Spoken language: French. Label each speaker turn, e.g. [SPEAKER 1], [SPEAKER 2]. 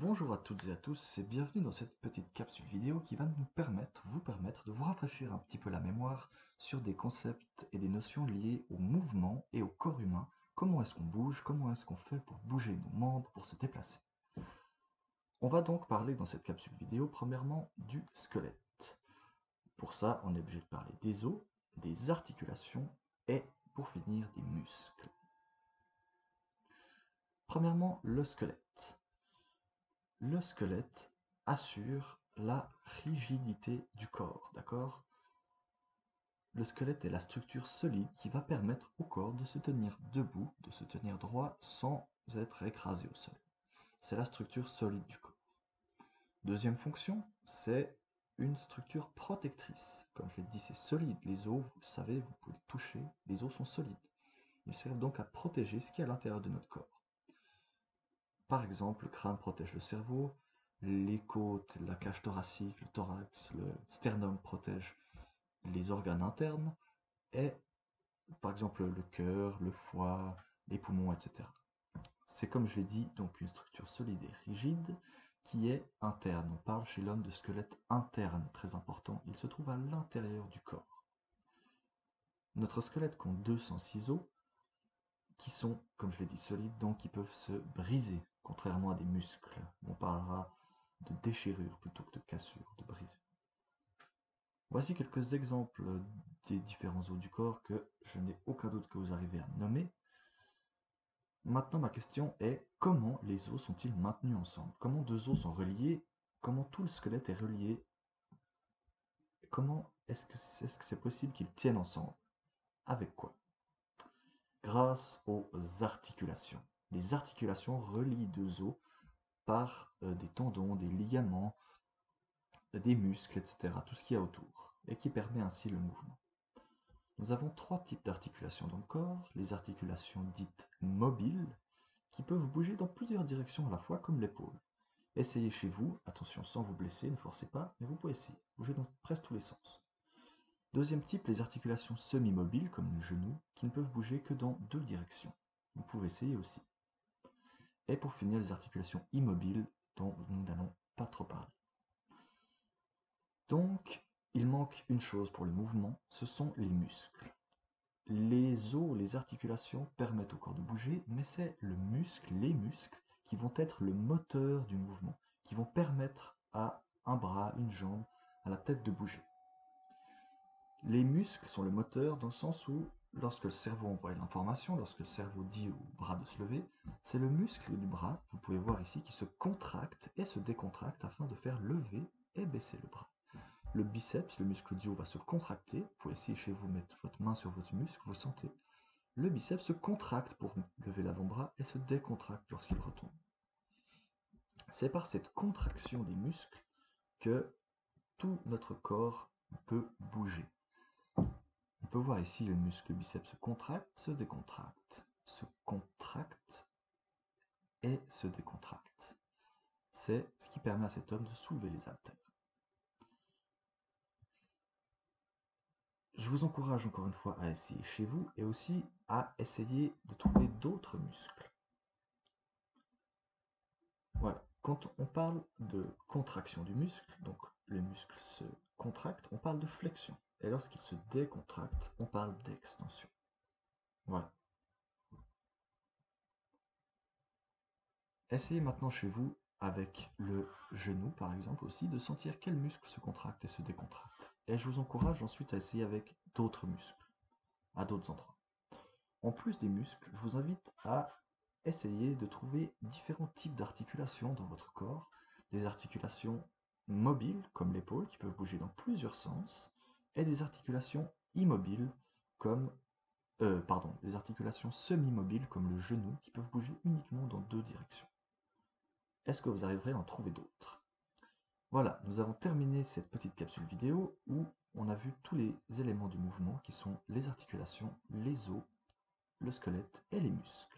[SPEAKER 1] Bonjour à toutes et à tous et bienvenue dans cette petite capsule vidéo qui va nous permettre, vous permettre de vous rafraîchir un petit peu la mémoire sur des concepts et des notions liées au mouvement et au corps humain. Comment est-ce qu'on bouge, comment est-ce qu'on fait pour bouger nos membres, pour se déplacer? On va donc parler dans cette capsule vidéo premièrement du squelette. Pour ça, on est obligé de parler des os, des articulations et pour finir des muscles. Premièrement, le squelette. Le squelette assure la rigidité du corps, d'accord? Le squelette est la structure solide qui va permettre au corps de se tenir debout, de se tenir droit sans être écrasé au sol. C'est la structure solide du corps. Deuxième fonction, c'est une structure protectrice. Comme je l'ai dit, c'est solide. Les os, vous le savez, vous pouvez les toucher, les os sont solides. Ils servent donc à protéger ce qui est à l'intérieur de notre corps. Par exemple, le crâne protège le cerveau, les côtes, la cage thoracique, le thorax, le sternum protège les organes internes, et par exemple le cœur, le foie, les poumons, etc. C'est comme je l'ai dit, donc une structure solide et rigide qui est interne. On parle chez l'homme de squelette interne, très important. Il se trouve à l'intérieur du corps. Notre squelette compte 206 os qui sont, comme je l'ai dit, solides, donc qui peuvent se briser contrairement à des muscles. On parlera de déchirure plutôt que de cassure, de brise. Voici quelques exemples des différents os du corps que je n'ai aucun doute que vous arrivez à nommer. Maintenant, ma question est comment les os sont-ils maintenus ensemble? Comment deux os sont reliés? Comment tout le squelette est relié? Comment est-ce que c'est possible qu'ils tiennent ensemble? Avec quoi? Grâce aux articulations les articulations relient deux os par euh, des tendons, des ligaments, des muscles, etc. Tout ce qu'il y a autour, et qui permet ainsi le mouvement. Nous avons trois types d'articulations dans le corps. Les articulations dites mobiles, qui peuvent bouger dans plusieurs directions à la fois, comme l'épaule. Essayez chez vous, attention sans vous blesser, ne forcez pas, mais vous pouvez essayer. Bouger dans presque tous les sens. Deuxième type, les articulations semi-mobiles, comme le genou, qui ne peuvent bouger que dans deux directions. Vous pouvez essayer aussi. Et pour finir, les articulations immobiles dont nous n'allons pas trop parler. Donc, il manque une chose pour le mouvement, ce sont les muscles. Les os, les articulations permettent au corps de bouger, mais c'est le muscle, les muscles, qui vont être le moteur du mouvement, qui vont permettre à un bras, une jambe, à la tête de bouger. Les muscles sont le moteur dans le sens où lorsque le cerveau envoie l'information, lorsque le cerveau dit au bras de se lever, c'est le muscle du bras, vous pouvez voir ici, qui se contracte et se décontracte afin de faire lever et baisser le bras. Le biceps, le muscle du haut, va se contracter. Vous pouvez essayer chez vous mettre votre main sur votre muscle, vous sentez. Le biceps se contracte pour lever l'avant-bras et se décontracte lorsqu'il retombe. C'est par cette contraction des muscles que tout notre corps peut bouger. On peut voir ici le muscle biceps se contracte, se décontracte, se contracte et se décontracte. C'est ce qui permet à cet homme de soulever les haltères. Je vous encourage encore une fois à essayer chez vous et aussi à essayer de trouver d'autres muscles. Voilà, quand on parle de contraction du muscle, donc le muscle se contracte, on parle de flexion. Et lorsqu'il se décontracte, on parle d'extension. Voilà. Essayez maintenant chez vous, avec le genou par exemple aussi, de sentir quel muscle se contracte et se décontracte. Et je vous encourage ensuite à essayer avec d'autres muscles, à d'autres endroits. En plus des muscles, je vous invite à essayer de trouver différents types d'articulations dans votre corps. Des articulations mobiles, comme l'épaule, qui peuvent bouger dans plusieurs sens, et des articulations immobiles comme euh, pardon, des articulations semi-mobiles comme le genou qui peuvent bouger uniquement dans deux directions. Est-ce que vous arriverez à en trouver d'autres? Voilà, nous avons terminé cette petite capsule vidéo où on a vu tous les éléments du mouvement qui sont les articulations, les os, le squelette et les muscles.